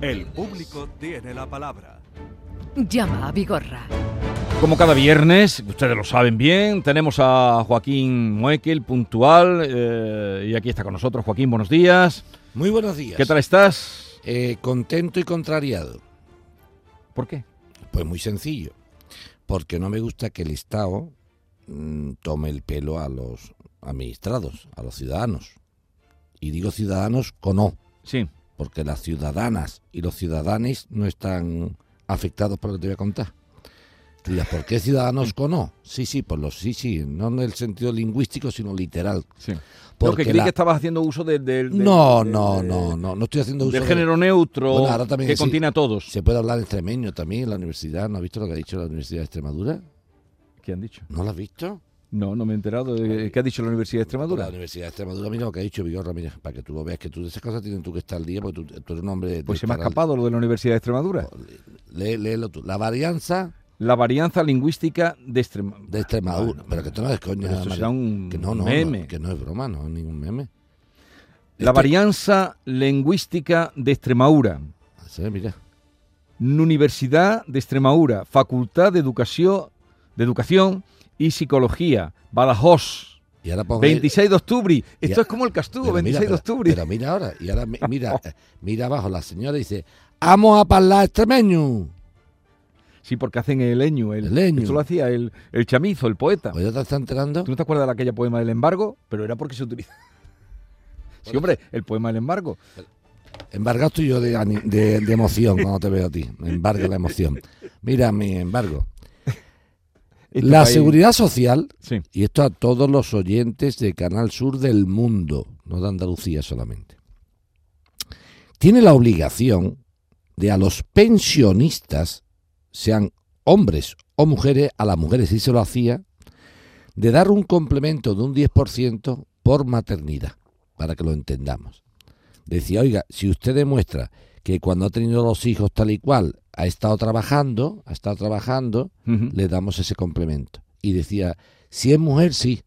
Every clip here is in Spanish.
El público tiene la palabra. Llama a Vigorra. Como cada viernes, ustedes lo saben bien, tenemos a Joaquín Muekel, puntual, eh, y aquí está con nosotros. Joaquín, buenos días. Muy buenos días. ¿Qué tal estás? Eh, contento y contrariado. ¿Por qué? Pues muy sencillo. Porque no me gusta que el Estado mm, tome el pelo a los administrados, a los ciudadanos. Y digo ciudadanos con O, Sí. Porque las ciudadanas y los ciudadanes no están afectados por lo que te voy a contar. Tú dirás, ¿por qué ciudadanos con O? Sí, sí, por los sí, sí, no en el sentido lingüístico, sino literal. sí. Porque creí la- que estabas haciendo uso del... No, no, no, no, no estoy haciendo uso Del de- género neutro Bueno, ahora también que sí. contiene a todos. Se puede hablar extremeño también en la universidad. ¿No has visto lo que ha dicho la Universidad de Extremadura? ¿Qué han dicho? ¿No lo has visto? No, no me he enterado. de- ¿Qué ha dicho la Universidad de La Extremadura? Universidad de Extremadura, mira lo que ha dicho Vigorra, mira, para que tú lo veas, que tú de esas cosas tienes tú que estar al día, porque tú, tú eres un hombre... de Pues se me ha al- escapado lo de la Universidad de Extremadura. Lé- léelo tú. La varianza La varianza lingüística de Extremadura. de Extremadura. pero que esto no es coña. Pero esto Mari- será un que no, no, meme. no, que no es broma, no es ningún meme. La Este- varianza lingüística de Extremadura. Sí, mira. Universidad de Extremadura, Facultad de Educación, de Educación y Psicología, Badajoz, Y ahora pongo... 26 de octubre. Esto es como el Castugo, Pero 26 mira, de octubre. Pero, pero mira ahora, y ahora mi- mira, eh, mira abajo, la señora dice, ¡Vamos a hablar extremeño! Sí, porque hacen el leño. El, El leño. Esto lo hacía el, el chamizo, el poeta. ¿O ya te estás enterando? ¿Tú no te acuerdas de aquella poema del embargo? Pero era porque se utiliza. Sí, hombre, el poema del embargo. Embargado estoy yo de, de- de emoción cuando te veo a ti. Me embarga la emoción. Mira mi embargo. Esto La país- seguridad social, Sí. y esto a todos los oyentes de Canal Sur del mundo, no de Andalucía solamente, tiene la obligación de a los pensionistas, sean hombres o mujeres, a las mujeres sí se lo hacía, de dar un complemento de un 10% por maternidad, para que lo entendamos. Decía, oiga, si usted demuestra que cuando ha tenido los hijos tal y cual ha estado trabajando, ha estado trabajando, le damos ese complemento. Y decía, si es mujer, sí.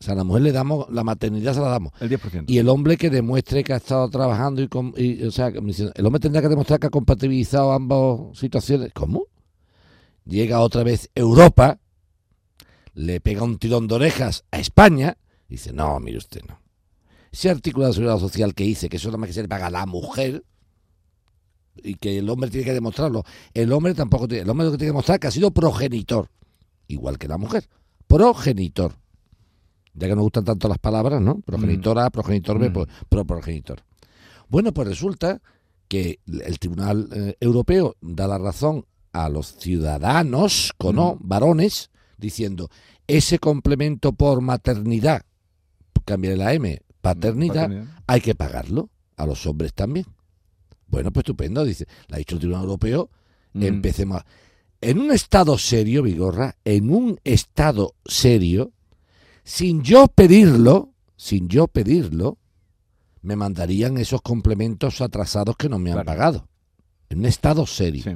O sea, a la mujer le damos, la maternidad se la damos. El 10%. Y el hombre que demuestre que ha estado trabajando y, o sea, el hombre tendrá que demostrar que ha compatibilizado ambas situaciones. ¿Cómo? Llega otra vez Europa, le pega un tirón de orejas a España, y dice, no, mire usted, no. Ese artículo de la seguridad social que dice que eso nada más que se le paga a la mujer y que el hombre tiene que demostrarlo. El hombre tampoco tiene, el hombre lo que tiene que demostrar es que ha sido progenitor, igual que la mujer. Progenitor. Ya que nos gustan tanto las palabras, ¿no? Progenitor A, progenitor B, Mm. pues, pro progenitor. Bueno, pues resulta que el Tribunal eh, Europeo da la razón a los ciudadanos, con O, varones, diciendo ese complemento por maternidad, cambiaré la M, paternidad, hay que pagarlo a los hombres también. Bueno, pues estupendo, dice, le ha dicho el Tribunal Europeo, Mm. empecemos. a- En un estado serio, Vigorra, en un estado serio, sin yo pedirlo, sin yo pedirlo, me mandarían esos complementos atrasados que no me han Claro. pagado. En un estado serio. Sí.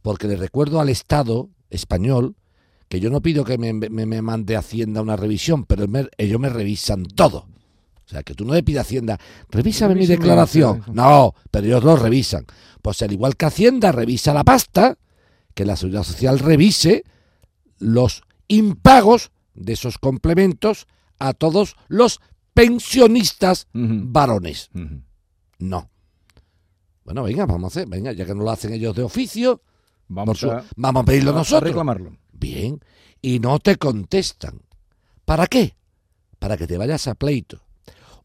Porque le recuerdo al Estado español que yo no pido que me, me- me mande Hacienda una revisión, pero me- ellos me revisan todo. O sea, que tú no le pides a Hacienda, revísame mi declaración. No, pero ellos lo revisan. Pues al igual que Hacienda revisa la pasta, que la Seguridad Social revise los impagos de esos complementos a todos los pensionistas varones. No. Bueno, venga, vamos a hacer, venga, ya que no lo hacen ellos de oficio, Vamos su- a, vamos a pedirlo a nosotros. reclamarlo. Bien. Y no te contestan. ¿Para qué? Para que te vayas a pleito.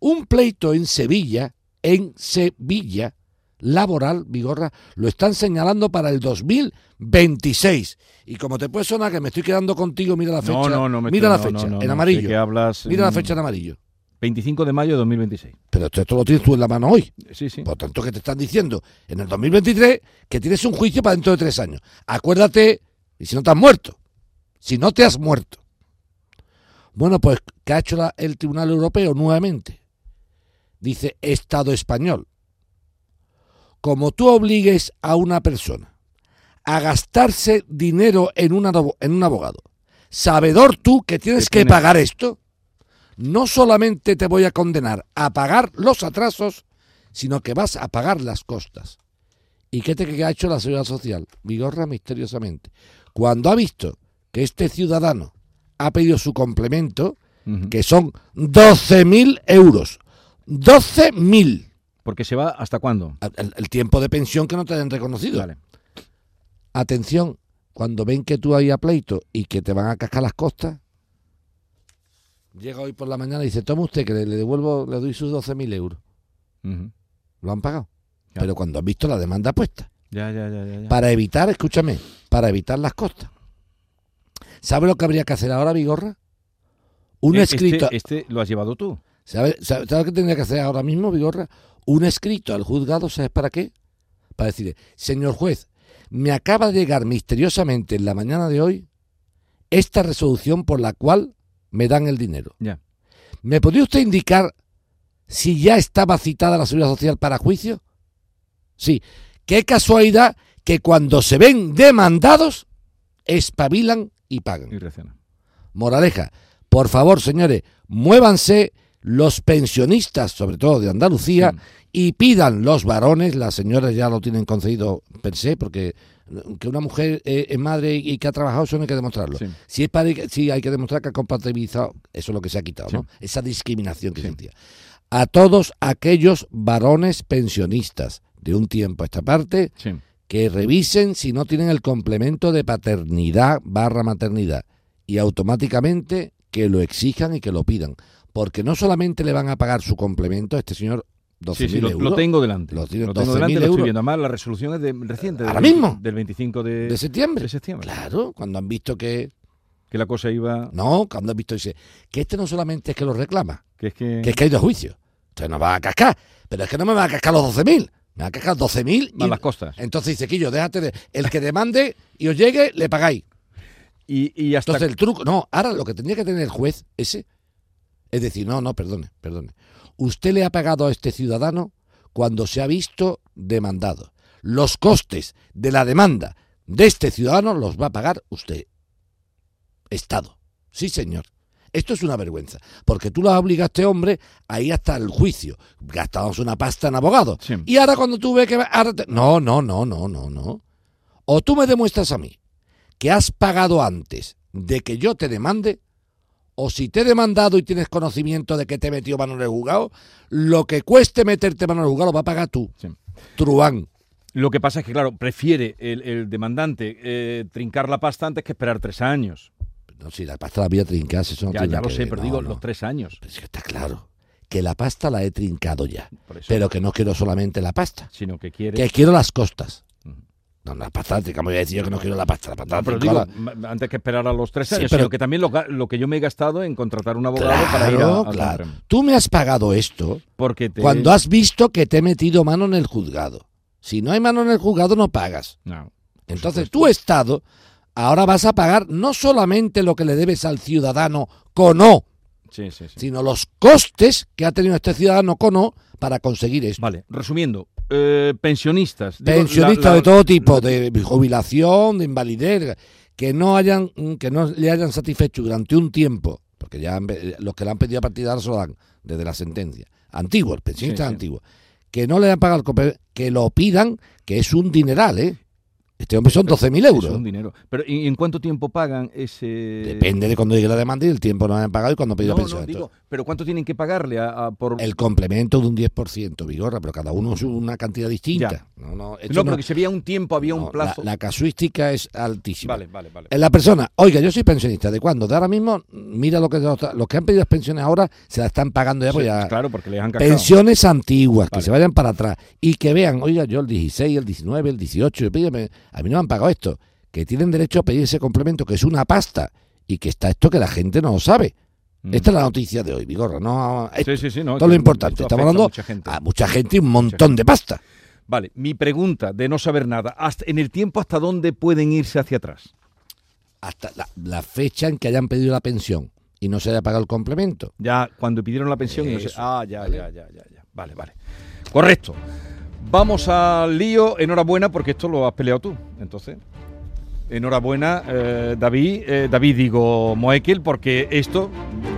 Un pleito en Sevilla, en Sevilla, laboral, Vigorra, lo están señalando para el 2026. Y como te puede sonar que me estoy quedando contigo, mira la fecha. No, no, no. me mira la estoy- fecha, en amarillo. que hablas Mira la fecha en amarillo. 25 de mayo de 2026. Pero esto, esto lo tienes tú en la mano hoy. Sí, sí. Por tanto, que te están diciendo en el 2023 que tienes un juicio para dentro de tres años. Acuérdate, y si no te has muerto, si no te has muerto. Bueno, pues, ¿qué ha hecho la- el Tribunal Europeo nuevamente? Dice Estado español. Como tú obligues a una persona a gastarse dinero en un, abo- en un abogado, sabedor tú que tienes Que pagar esto, no solamente te voy a condenar a pagar los atrasos, sino que vas a pagar las costas. ¿Y qué te ha hecho la seguridad social? Vigorra misteriosamente. Cuando ha visto que este ciudadano ha pedido su complemento, que son 12.000 euros. 12.000. Porque se va hasta cuándo. El, el tiempo de pensión que no te han reconocido. Vale. Atención, cuando ven que tú hay a pleito y que te van a cascar las costas, llega hoy por la mañana y dice, toma usted que le, le devuelvo, le doy sus 12.000 euros. Lo han pagado. Ya. Pero cuando han visto la demanda puesta. Ya, ya, ya. Para evitar, escúchame, para evitar las costas. ¿Sabe lo que habría que hacer ahora, Vigorra? Un Eh, escrito... Este, este lo has llevado tú. ¿Sabe, sabe, sabe lo que tendría que hacer ahora mismo, Vigorra? Un escrito al juzgado, ¿sabes para qué? Para decirle, señor juez, me acaba de llegar misteriosamente en la mañana de hoy esta resolución por la cual me dan el dinero. Ya. ¿Me podría usted indicar si ya estaba citada la seguridad social para juicio? Sí. Qué casualidad que cuando se ven demandados, espabilan y pagan. Y. Moraleja, por favor, señores, muévanse los pensionistas, sobre todo de Andalucía, Sí. y pidan los varones, las señoras ya lo tienen concedido per se, porque que una mujer eh, es madre y que ha trabajado, eso no hay que demostrarlo. Sí. Si es padre, sí hay que demostrar que ha compatibilizado, eso es lo que se ha quitado, Sí. ¿no? Esa discriminación que sentía. A todos aquellos varones pensionistas de un tiempo a esta parte, que revisen si no tienen el complemento de paternidad barra maternidad y automáticamente que lo exijan y que lo pidan. Porque no solamente le van a pagar su complemento a este señor 12.000 Sí, sí, lo, euros lo tengo delante. Lo lo tengo 12.000 delante, lo estoy viendo. Además, la resolución es de, reciente. ¿Ahora del 20 mismo? Del 25 de, de septiembre. de septiembre. Claro, cuando han visto que... Que la cosa iba... No, cuando han visto dice que este no solamente es que lo reclama, Que es que... que es que ha ido a juicio. Entonces no va a cascar. Pero es que no me va a cascar los 12.000. Me va a cascar 12.000 Van y... las costas. Entonces dice, Quillo, déjate de... El que demande y os llegue, le pagáis. Y, y hasta... Entonces el truco, no, ahora lo que tendría que tener el juez ese es decir, no, no, perdone, perdone. Usted le ha pagado a este ciudadano cuando se ha visto demandado. Los costes de la demanda de este ciudadano los va a pagar usted. Estado. Sí, señor. Esto es una vergüenza, porque tú lo has obligado a este hombre a ir hasta el juicio. Gastamos una pasta en abogado. Sí. Y ahora cuando tú ves que... va- ahora te- No, no, no, no, no, no. O tú me demuestras a mí que has pagado antes de que yo te demande, o si te he demandado y tienes conocimiento de que te he metido mano en el juzgado, lo que cueste meterte mano en el juzgado lo va a pagar tú. Sí. Truán. Lo que pasa es que, claro, prefiere el, el demandante eh, trincar la pasta antes que esperar tres años. No, si la pasta la voy a trincar, eso no ya, ya lo que sé, ver, pero no, digo no. los tres años. Pero es que está claro que la pasta la he trincado ya. Pero que no quiero solamente la pasta, Sino que quiere... que quiero las costas. No, la pasta trincamos, voy a decir yo que no quiero la pasta, la pasta No, la pero trincada. digo, ma- antes que esperar a los tres Sí, años, pero- sino que también lo, que yo me he gastado en contratar un abogado para ir a, Claro, al claro. Tú me has pagado esto Porque te... cuando has visto que te he metido mano en el juzgado. Si no hay mano en el juzgado, no pagas. No, Entonces, tu Estado ahora vas a pagar no solamente lo que le debes al ciudadano con O, sí, sí, sí. sino los costes que ha tenido este ciudadano con O para conseguir esto. Vale, resumiendo, eh, pensionistas. digo, Pensionistas la- la- de todo tipo, de jubilación, de invalidez, que no hayan, que no le hayan satisfecho durante un tiempo, porque ya han los que le han pedido a partir de ahora se lo dan desde la sentencia. Antiguos, pensionistas Sí, sí. antiguos, que no le han pagado el que lo pidan, que es un dineral, ¿eh? Este hombre son 12.000 Es euros. un dinero. Pero ¿y en cuánto tiempo pagan ese...? Depende de cuando llegue la demanda y el tiempo no han pagado y cuando pedido No, pensión. no, digo, pero ¿cuánto tienen que pagarle a, a por...? el complemento de un 10%, Vigorra, pero cada uno es una cantidad distinta. Ya. No, no, no, no- porque si había un tiempo, había un plazo... La, la casuística es altísima. Vale, vale, vale. Eh, La persona, oiga, yo soy pensionista, ¿de cuándo? De ahora mismo, mira lo que los, que han pedido pensiones ahora se la están pagando ya, pues Sí, ya. Claro, porque les han cascado. Pensiones antiguas, que Vale. se vayan para atrás y que vean, oiga, yo el 16, el 19, el 18, pídeme, a mí no me han pagado esto, que tienen derecho a pedir ese complemento, que es una pasta y que está esto que la gente no lo sabe. Mm. Esta es la noticia de hoy, Vigorra, no, Sí, sí, sí, no, todo lo importante. Estamos a hablando mucha gente. a mucha gente y un montón de pasta. Vale, mi pregunta de no saber nada, hasta, en el tiempo hasta dónde pueden irse hacia atrás. Hasta la, la fecha en que hayan pedido la pensión y no se haya pagado el complemento. Ya cuando pidieron la pensión y no. Eso, Ah, ya, ¿vale? ya, ya, ya, ya. Vale, vale. Correcto. Vamos al lío. Enhorabuena porque esto lo has peleado tú. Entonces, Enhorabuena, eh, David, eh, David digo Moekel, porque esto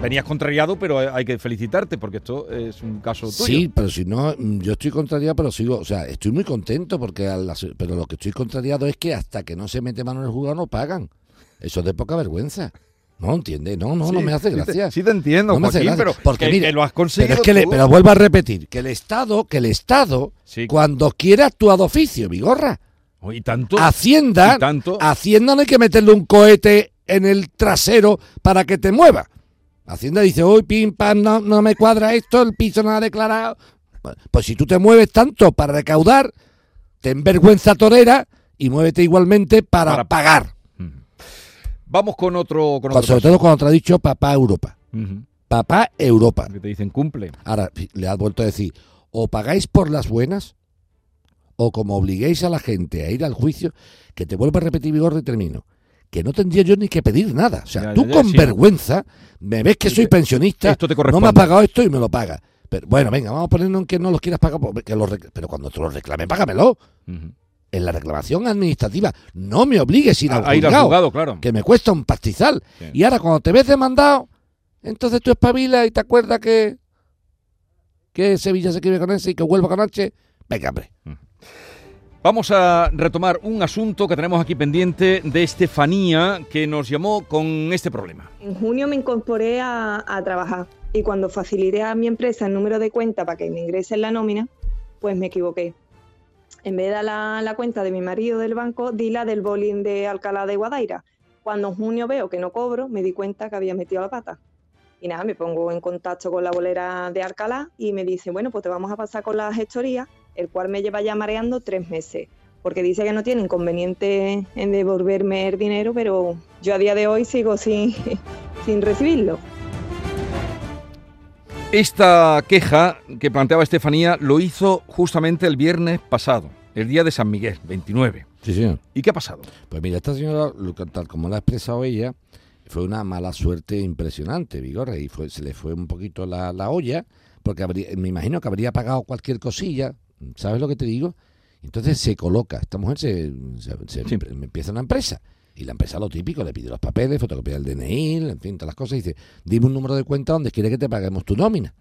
venías contrariado, pero hay que felicitarte porque esto es un caso tuyo. Sí, pero si no, mm, yo estoy contrariado, pero sigo, o sea, estoy muy contento porque, a las- pero lo que estoy contrariado es que hasta que no se mete mano en el jugador no pagan. Eso es de poca vergüenza. No entiende, no, no, no me hace sí te- gracia. Sí te, entiendo, No me hace pero porque que, mira, que lo has conseguido Pero es que, le- pero vuelvo a repetir, que el Estado, que el Estado, Sí. cuando quiere actúa de oficio, Vigorra. Oh, y tanto, Hacienda, y tanto. Hacienda no hay que meterle un cohete en el trasero para que te mueva. Hacienda dice, uy, pim, pam, no, no me cuadra esto, el piso no ha declarado. Pues si tú te mueves tanto para recaudar, ten vergüenza torera y muévete igualmente para, Para- pagar. Vamos con otro. Con otro sobre todo cuando te ha dicho papá Europa. Papá Europa. Que te dicen cumple. Ahora le has vuelto a decir, o pagáis por las buenas, o como obliguéis a la gente a ir al juicio, que te vuelvo a repetir vigor y termino, que no tendría yo ni que pedir nada. O sea, Ya, tú ya, ya, con sí. vergüenza me ves que soy pensionista, Esto te no me ha pagado esto y me lo paga. Pero bueno, venga, vamos a ponernos en que no los quieras pagar, que lo rec- pero cuando te lo reclame, págamelo. Ujú. En la reclamación administrativa, no me obligues a ir al A, a ir al juzgado, claro. que me cuesta un pastizal. Sí. Y ahora cuando te ves demandado, entonces tú espabilas y te acuerdas que, que Sevilla se escribe con ese y que Huelva con H. Venga, hombre. Vamos a retomar un asunto que tenemos aquí pendiente de Estefanía, que nos llamó con este problema. En junio me incorporé a, a trabajar y cuando facilité a mi empresa el número de cuenta para que me ingresen la nómina, pues me equivoqué. En vez de la, la cuenta de mi marido del banco, di la del bowling de Alcalá de Guadaira. Cuando en junio veo que no cobro, me di cuenta que había metido la pata. Y nada, me pongo en contacto con la bolera de Alcalá y me dice, bueno, pues te vamos a pasar con la gestoría, el cual me lleva ya mareando tres meses. Porque dice que no tiene inconveniente en devolverme el dinero, pero yo a día de hoy sigo sin recibirlo. Esta queja que planteaba Estefanía lo hizo justamente el viernes pasado, el día de San Miguel, 29. Sí, señor. ¿Y qué ha pasado? Pues mira, esta señora, tal como lo ha expresado ella, fue una mala suerte impresionante, Vigorra, y fue, se le fue un poquito la, la olla, porque habría- me imagino que habría pagado cualquier cosilla, ¿sabes lo que te digo? Entonces se coloca, esta mujer se, se- se- Sí. empieza una empresa, y la empresa lo típico, le pide los papeles, fotocopia del DNI, en fin, todas las cosas, y dice, dime un número de cuenta donde quiere que te paguemos tu nómina.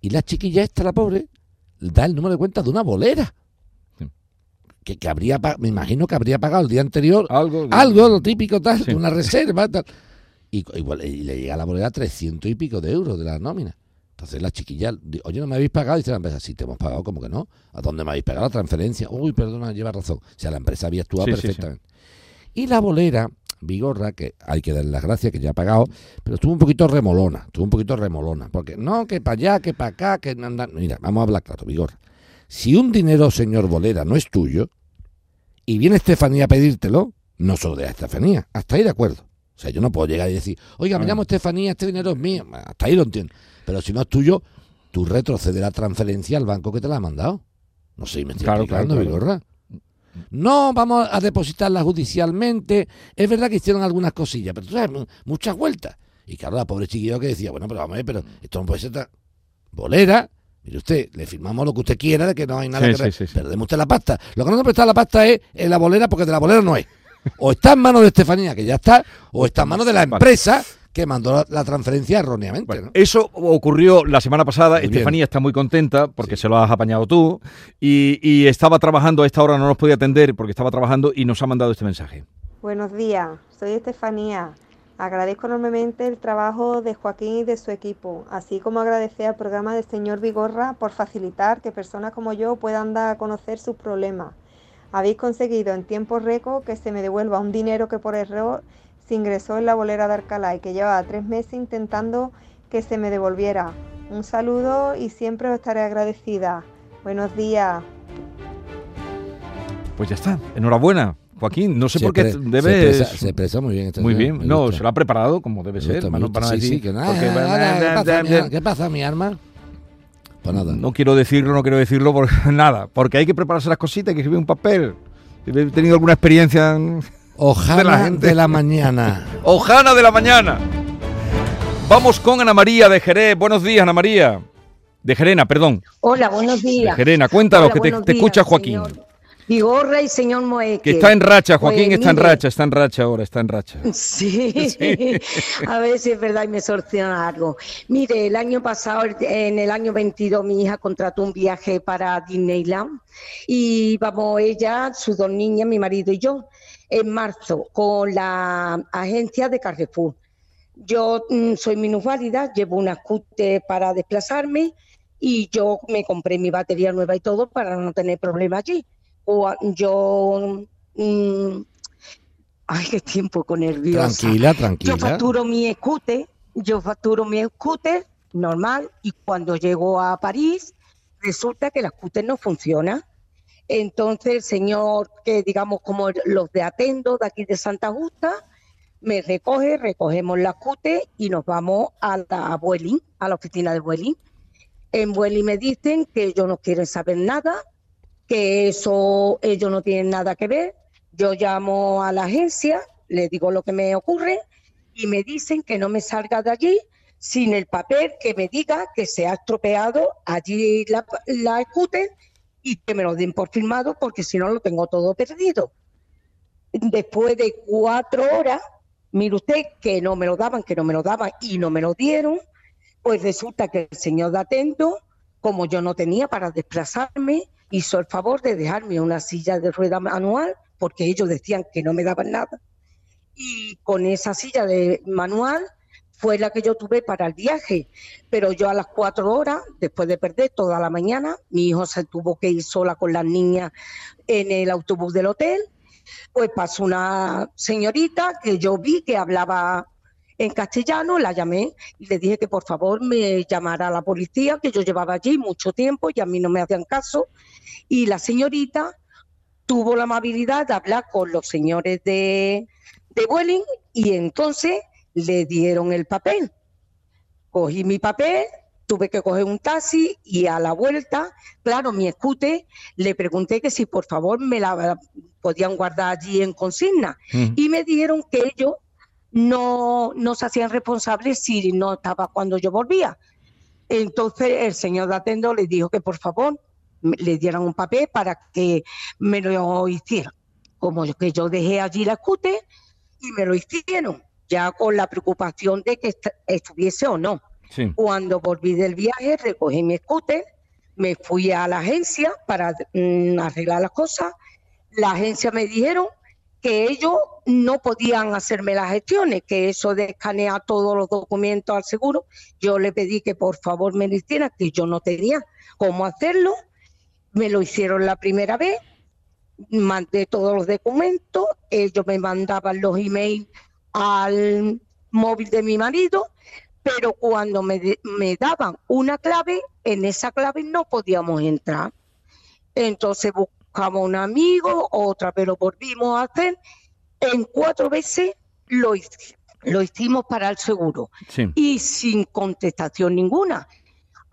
Y la chiquilla esta, la pobre, da el número de cuenta de una bolera. Sí. Que, que habría, me imagino que habría pagado el día anterior Algo. algo, lo típico tal, Sí. una reserva tal. Y, igual, y le llega a la bolera 300 y pico de euros de la nómina. Entonces la chiquilla, oye, ¿no me habéis pagado? Y dice la empresa, sí, te hemos pagado, como que no. ¿A dónde me habéis pagado la transferencia? Uy, perdona, lleva razón. O sea, la empresa había actuado Sí, sí, sí. Y la bolera, Vigorra, que hay que darle las gracias, que ya ha pagado, pero estuvo un poquito remolona, estuvo un poquito remolona. Porque no, que para allá, que para acá, que... na- Mira, vamos a hablar claro, Vigorra. Si un dinero, señor bolera, no es tuyo, y viene Estefanía a pedírtelo, no solo de Estefanía, hasta ahí de acuerdo. O sea, yo no puedo llegar y decir, oiga, me llamo Estefanía, este dinero es mío. Hasta ahí lo entiendo. Pero si no es tuyo, tú retrocedes la transferencia al banco que te la ha mandado. No sé, me estoy Claro, explicando, claro, claro. Vigorra. No, vamos a depositarla judicialmente. Es verdad que hicieron algunas cosillas, pero tú sabes, mu- muchas vueltas. Y claro, la pobre chiquillo que decía, bueno, pero vamos a ver, pero esto no puede ser tan... Bolera, mire usted, le firmamos lo que usted quiera, de que no hay nada Sí, que... sí, sí, deme usted la pasta. Lo que no te presta la pasta es en la bolera, porque de la bolera no es. O está en manos de Estefanía, que ya está, o está en manos de la empresa que mandó la, la transferencia erróneamente. Bueno, ¿no? eso ocurrió la semana pasada. Muy bien. Estefanía está muy contenta porque Sí. se lo has apañado tú. Y, y estaba trabajando a esta hora, no nos podía atender porque estaba trabajando y nos ha mandado este mensaje. Buenos días, soy Estefanía. Agradezco enormemente el trabajo de Joaquín y de su equipo, así como agradecer al programa del señor Vigorra por facilitar que personas como yo puedan dar a conocer sus problemas. Habéis conseguido en tiempo récord que se me devuelva un dinero que por error se ingresó en la bolera de Alcalá y que llevaba tres meses intentando que se me devolviera. Un saludo y siempre os estaré agradecida. Buenos días. Pues ya está. Enhorabuena, Joaquín. No sé por qué pre- se debes. expresa, se expresa muy bien. esta Muy bien. me No, gusta. se lo ha preparado como debe Me ser. gusta, me para no- gusta. para no Sí, decir- sí, que nada, porque- nada, ¿qué, pasa, mi, ¿Qué pasa, mi arma? Pues nada. No quiero decirlo, no quiero decirlo por nada. Porque hay que prepararse las cositas, hay que escribir un papel. He tenido alguna experiencia. en- Ojana de de la la, gente. mañana. Ojana de la mañana. Vamos con Ana María de Jerez. Buenos días, Ana María. De Jerena, perdón. Hola, buenos De días. Jerena. Cuéntanos, Hola, que te, te días, escucha Joaquín. señor. Vigorra y señor Moeque. Que está en racha, Joaquín Pues, está en mire, racha, está en racha ahora, está en racha. Sí, a ver si es verdad y me soluciona algo. Mire, el año pasado, en el año 22, mi hija contrató un viaje para Disneyland y vamos ella, sus dos niñas, mi marido y yo, en marzo con la agencia de Carrefour. Yo mm, soy minusválida, llevo una scooter para desplazarme y yo me compré mi batería nueva y todo para no tener problema allí. O, yo... mm, ay, qué tiempo con nerviosa. Tranquila, Yo tranquila. facturo mi scooter, yo facturo mi scooter normal y cuando llego a París resulta que la scooter no funciona. Entonces el señor que digamos como los de Atendo de aquí de Santa Justa me recoge, recogemos la scooter y nos vamos a la a la oficina de Vueling. En Vueling me dicen que ellos no quieren saber nada, que eso ellos no tienen nada que ver. Yo llamo a la agencia, les digo lo que me ocurre y me dicen que no me salga de allí sin el papel que me diga que se ha estropeado allí la, la y que me lo den por firmado porque si no lo tengo todo perdido. Después de cuatro horas, mire usted que no me lo daban, que no me lo daban y no me lo dieron, pues resulta que el señor de Atento, como yo no tenía para desplazarme, hizo el favor de dejarme una silla de rueda manual porque ellos decían que no me daban nada. Y con esa silla de manual fue la que yo tuve para el viaje. Pero yo a las cuatro horas, después de perder toda la mañana, mi hijo se tuvo que ir sola con las niñas en el autobús del hotel. Pues pasó una señorita que yo vi que hablaba en castellano, la llamé y le dije que por favor me llamara a la policía, que yo llevaba allí mucho tiempo y a mí no me hacían caso. Y la señorita tuvo la amabilidad de hablar con los señores de, de Vueling y entonces le dieron el papel. Cogí mi papel, tuve que coger un taxi y a la vuelta, claro, mi scooter, le pregunté que si por favor me la podían guardar allí en consigna y me dijeron que ellos no, no se hacían responsables si no estaba cuando yo volvía. Entonces el señor de Atendo le dijo que por favor le dieran un papel para que me lo hicieran. Como que yo dejé allí la scooter y me lo hicieron, ya con la preocupación de que est- estuviese o no. Sí. Cuando volví del viaje, recogí mi scooter, me fui a la agencia para mm, arreglar las cosas. La agencia me dijeron que ellos no podían hacerme las gestiones, que eso de escanear todos los documentos al seguro, yo le pedí que por favor me lo hicieran, que yo no tenía cómo hacerlo. Me lo hicieron la primera vez, mandé todos los documentos, ellos me mandaban los emails al móvil de mi marido, pero cuando me, me daban una clave, en esa clave no podíamos entrar. Entonces buscamos un amigo, otra vez lo volvimos a hacer. En cuatro veces lo, lo hicimos para el seguro Sí. y sin contestación ninguna.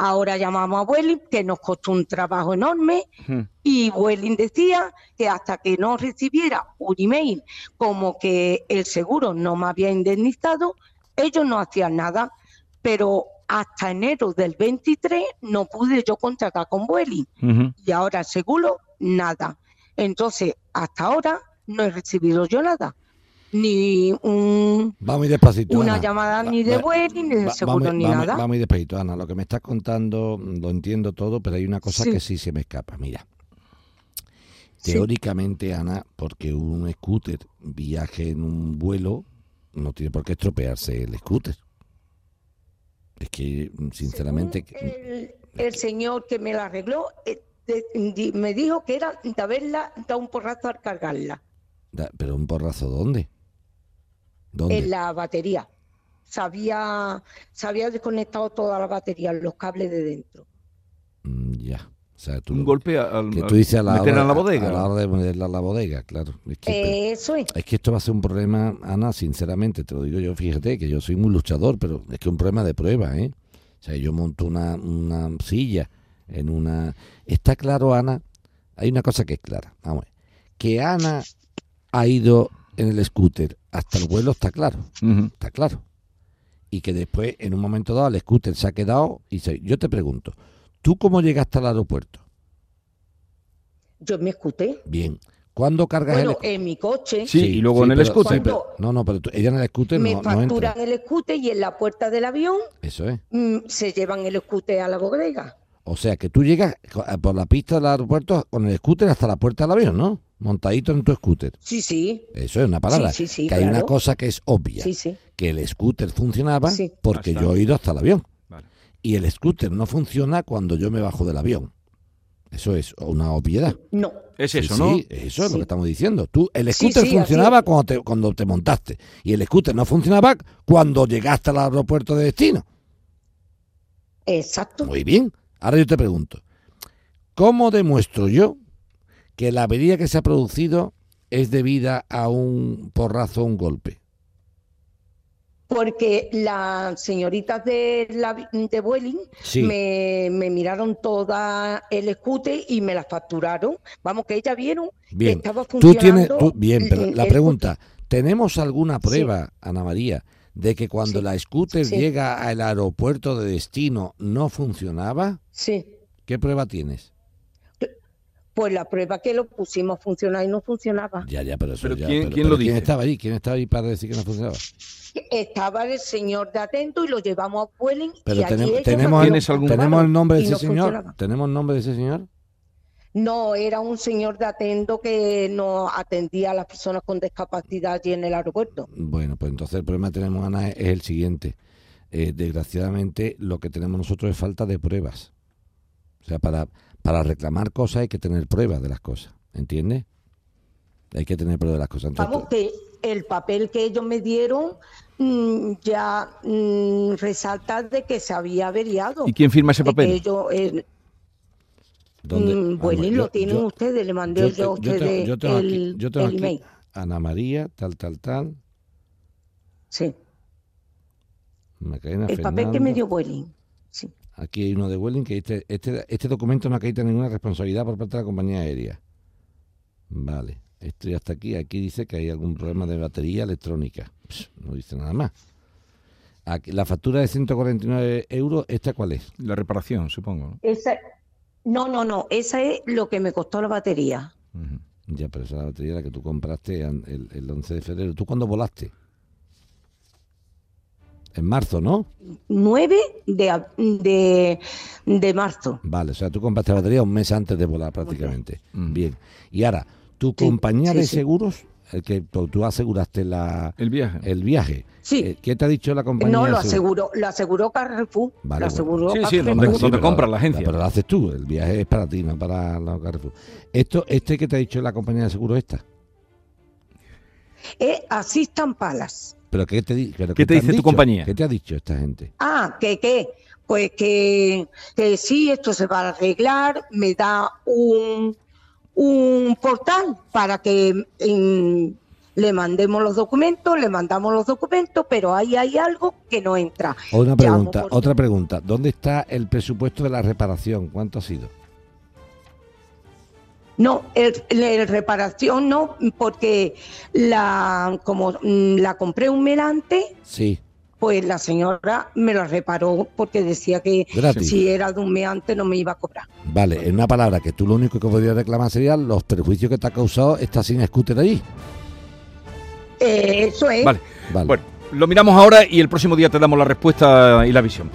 Ahora llamamos a Vueling, que nos costó un trabajo enorme, Mm. y Vueling decía que hasta que no recibiera un email como que el seguro no me había indemnizado, ellos no hacían nada. Pero hasta enero del 23 no pude yo contratar con Vueling Ujú. y ahora el seguro nada. Entonces, hasta ahora no he recibido yo nada. Ni un- Va muy despacito. una Ana. llamada Va- ni de Vueling, ni de va- seguro, va muy- ni nada. Va muy despacito, Ana. Lo que me estás contando mm, lo entiendo todo, pero hay una cosa Sí. que sí se me escapa. Mira, Sí. teóricamente, Ana, porque un scooter viaje en un vuelo, no tiene por qué estropearse el scooter. Es que, mm, sinceramente, Según el, el señor que me la arregló eh, de- me dijo que era de haberla dado un porrazo al cargarla da- pero un porrazo, ¿dónde? ¿Dónde? en la batería. Se había, se había desconectado toda la batería, los cables de dentro. Mm, ya. O sea, tú Un golpe al, que tú dices a la, meterla hora, en la a- bodega. a la hora de ponerla en la bodega, claro. Es que, Eh, Eso es. Es que esto va a ser un problema, Ana, sinceramente, te lo digo yo, fíjate que yo soy muy luchador, pero es que es un problema de prueba, ¿eh? O sea, yo monto una, una silla en una... Está claro, Ana, hay una cosa que es clara, vamos a ver. Que Ana ha ido en el scooter hasta el vuelo, está claro, está claro. Y que después, en un momento dado, el scooter se ha quedado y se... Yo te pregunto, ¿tú cómo llegaste al aeropuerto? Yo me scooter. Bien. ¿Cuándo cargas Bueno, el en mi coche Sí, y luego en el pero- scooter. sí, pero- no, no, pero tú- ella en el scooter me no, no entra. facturan el scooter y en la puerta del avión Eso es. mm, se llevan el scooter a la bodega. O sea, que tú llegas por la pista del aeropuerto con el scooter hasta la puerta del avión, ¿no? Montadito en tu scooter. Sí, sí, Eso es una palabra. Sí, sí, sí, que hay una cosa que es obvia. sí, sí. Que el scooter funcionaba Sí. porque Hasta- yo he ido hasta el avión. Vale. Y el scooter no funciona cuando yo me bajo del avión. Eso es una obviedad. No, Es Sí, eso, sí, ¿no? eso es lo Sí. que estamos diciendo. Tú, el Sí, scooter sí, funcionaba cuando te, cuando te montaste. Y el scooter no funcionaba cuando llegaste al aeropuerto de destino. exacto. Muy bien. Ahora yo te pregunto, ¿cómo demuestro yo que la avería que se ha producido es debida a un porrazo un golpe? Porque las señoritas de, la, de Vueling Sí. me, me miraron toda el scooter y me la facturaron. Vamos, que ellas vieron que Bien. estaba Tú funcionando. tienes, tú- bien, pero la pregunta, ¿tenemos alguna prueba, Ana María, de que cuando Sí. la scooter llega al aeropuerto de destino no funcionaba? Sí, ¿Qué prueba tienes? Pues la prueba que lo pusimos a funcionar y no funcionaba. Ya, ya, pero eso Pero ya, ¿quién- pero- quién pero lo dice? estaba ahí? ¿Quién estaba ahí para decir que no funcionaba? Estaba el señor de atento y lo llevamos a Vueling Pero y tenemos, ¿Tienes algún- tenemos el nombre de ese no señor. funcionaba. ¿Tenemos el nombre de ese señor? No, era un señor de atento que nos atendía a las personas con discapacidad allí en el aeropuerto. Bueno, pues entonces el problema que tenemos, Ana, es el siguiente. Eh, desgraciadamente, lo que tenemos nosotros es falta de pruebas. O sea, para, para reclamar cosas hay que tener pruebas de las cosas. ¿Entiendes? Hay que tener pruebas de las cosas. Entonces, Vamos, que el papel que ellos me dieron mm, ya mm, resalta de que se había averiado. ¿Y quién firma ese papel? ellos, eh, ¿dónde? mm, Vamos, Vueling yo- lo tienen yo- ustedes, le mandé yo yo, a yo ustedes tengo- yo tengo aquí- el, yo tengo el aquí- email. Ana María, tal, tal, tal. Sí, Macarena el papel que me dio Vueling. Sí. Aquí hay uno de Welling que este, este, este documento no acredita ninguna responsabilidad por parte de la compañía aérea. Vale, esto ya está aquí. Aquí dice que hay algún problema de batería electrónica. Pss, no dice nada más. Aquí, la factura de 149 euros, ¿esta cuál es? La reparación, supongo. ¿no? Esa, no, no, no, esa es lo que me costó la batería. Ya, pero esa es la batería la que tú compraste el, el 11 de febrero. ¿Tú cuándo volaste? En marzo, ¿no? 9 de, de, de marzo. Vale, o sea, tú compraste la batería un mes antes de volar prácticamente. Mm. Bien. Y ahora, tu Sí, compañía sí, de sí. seguros, el que tú aseguraste la, El viaje. el viaje, Sí. eh, ¿qué te ha dicho la compañía? No, de lo seguros? aseguró, lo aseguró Carrefour. Vale, lo aseguró Sí, sí, Carrefour. donde- compra la agencia. Pero lo haces tú, el viaje es para ti, no para la Carrefour. Esto, ¿Este que te ha dicho la compañía de seguros esta? Es Assistant Palace. ¿Pero qué te, di- pero ¿Qué te han dice tu dicho? compañía? ¿Qué te ha dicho esta gente? Ah, ¿que qué? Pues que, que sí, esto se va a arreglar, me da un, un portal para que le mandemos los documentos, le mandamos los documentos, pero ahí hay algo que no entra. Una pregunta, por- otra pregunta. ¿Dónde está el presupuesto de la reparación? ¿Cuánto ha sido? No, el, el reparación no, porque la como mm, la compré un mes antes, Sí, pues la señora me la reparó porque decía que Gratis. si era de un mes antes no me iba a cobrar. vale. En una palabra, que tú lo único que podrías reclamar sería los perjuicios que te ha causado esta sin scooter allí. Eh, eso es. Vale. Vale. Bueno, lo miramos ahora y el próximo día te damos la respuesta y la visión.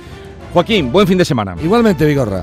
Joaquín, buen fin de semana. Igualmente, Vigorra.